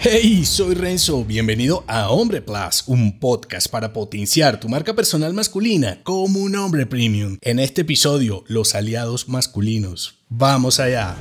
Hey, soy Renzo, bienvenido a Hombre Plus, un podcast para potenciar tu marca personal masculina como un hombre premium. En este episodio, los aliados masculinos. Vamos allá.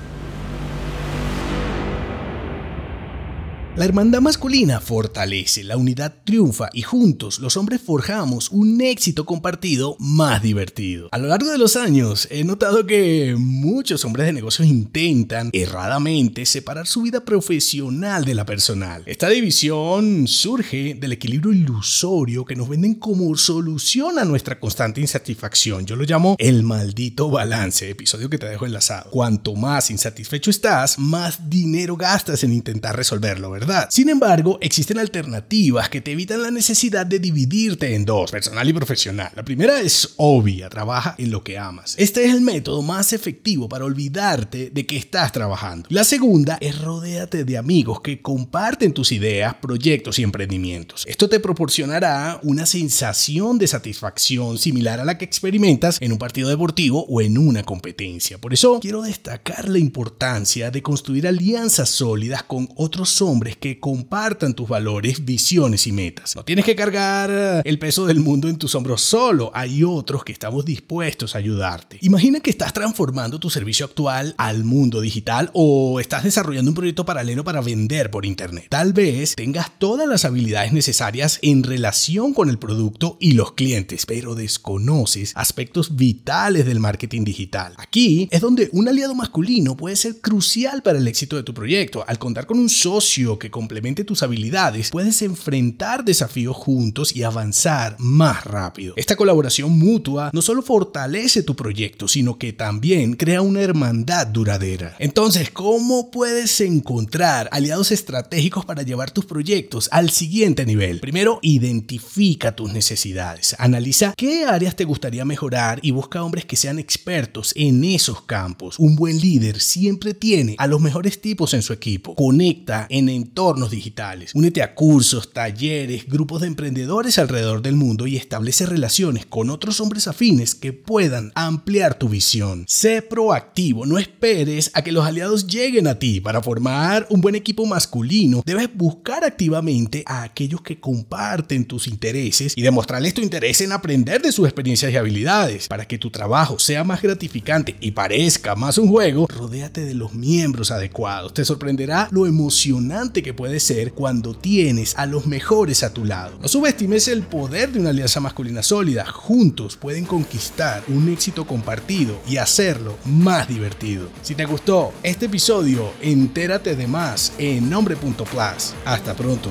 La hermandad masculina fortalece, la unidad triunfa y juntos los hombres forjamos un éxito compartido más divertido. A lo largo de los años he notado que muchos hombres de negocios intentan erradamente separar su vida profesional de la personal. Esta división surge del equilibrio ilusorio que nos venden como solución a nuestra constante insatisfacción. Yo lo llamo el maldito balance, episodio que te dejo enlazado. Cuanto más insatisfecho estás, más dinero gastas en intentar resolverlo, ¿verdad? Sin embargo, existen alternativas que te evitan la necesidad de dividirte en dos, personal y profesional. La primera es obvia, trabaja en lo que amas. Este es el método más efectivo para olvidarte de que estás trabajando. La segunda es rodéate de amigos que comparten tus ideas, proyectos y emprendimientos. Esto te proporcionará una sensación de satisfacción similar a la que experimentas en un partido deportivo o en una competencia. Por eso quiero destacar la importancia de construir alianzas sólidas con otros hombres que compartan tus valores, visiones y metas. No tienes que cargar eh, el peso del mundo en tus hombros solo, hay otros que estamos dispuestos a ayudarte. Imagina que estás transformando tu servicio actual al mundo digital o estás desarrollando un proyecto paralelo para vender por internet. Tal vez tengas todas las habilidades necesarias en relación con el producto y los clientes, pero desconoces aspectos vitales del marketing digital. Aquí es donde un aliado masculino puede ser crucial para el éxito de tu proyecto. Al contar con un socio que complemente tus habilidades, puedes enfrentar desafíos juntos y avanzar más rápido. Esta colaboración mutua no solo fortalece tu proyecto, sino que también crea una hermandad duradera. Entonces, ¿cómo puedes encontrar aliados estratégicos para llevar tus proyectos al siguiente nivel? Primero, identifica tus necesidades. Analiza qué áreas te gustaría mejorar y busca hombres que sean expertos en esos campos. Un buen líder siempre tiene a los mejores tipos en su equipo. Conecta en entornos digitales. Únete a cursos, talleres, grupos de emprendedores alrededor del mundo y establece relaciones con otros hombres afines que puedan ampliar tu visión. Sé proactivo, no esperes a que los aliados lleguen a ti. Para formar un buen equipo masculino, debes buscar activamente a aquellos que comparten tus intereses y demostrarles tu interés en aprender de sus experiencias y habilidades. Para que tu trabajo sea más gratificante y parezca más un juego, rodéate de los miembros adecuados. Te sorprenderá lo emocionante que puede ser cuando tienes a los mejores a tu lado. No subestimes el poder de una alianza masculina sólida. Juntos pueden conquistar un éxito compartido y hacerlo más divertido. Si te gustó este episodio, entérate de más en nombre.plus. Hasta pronto.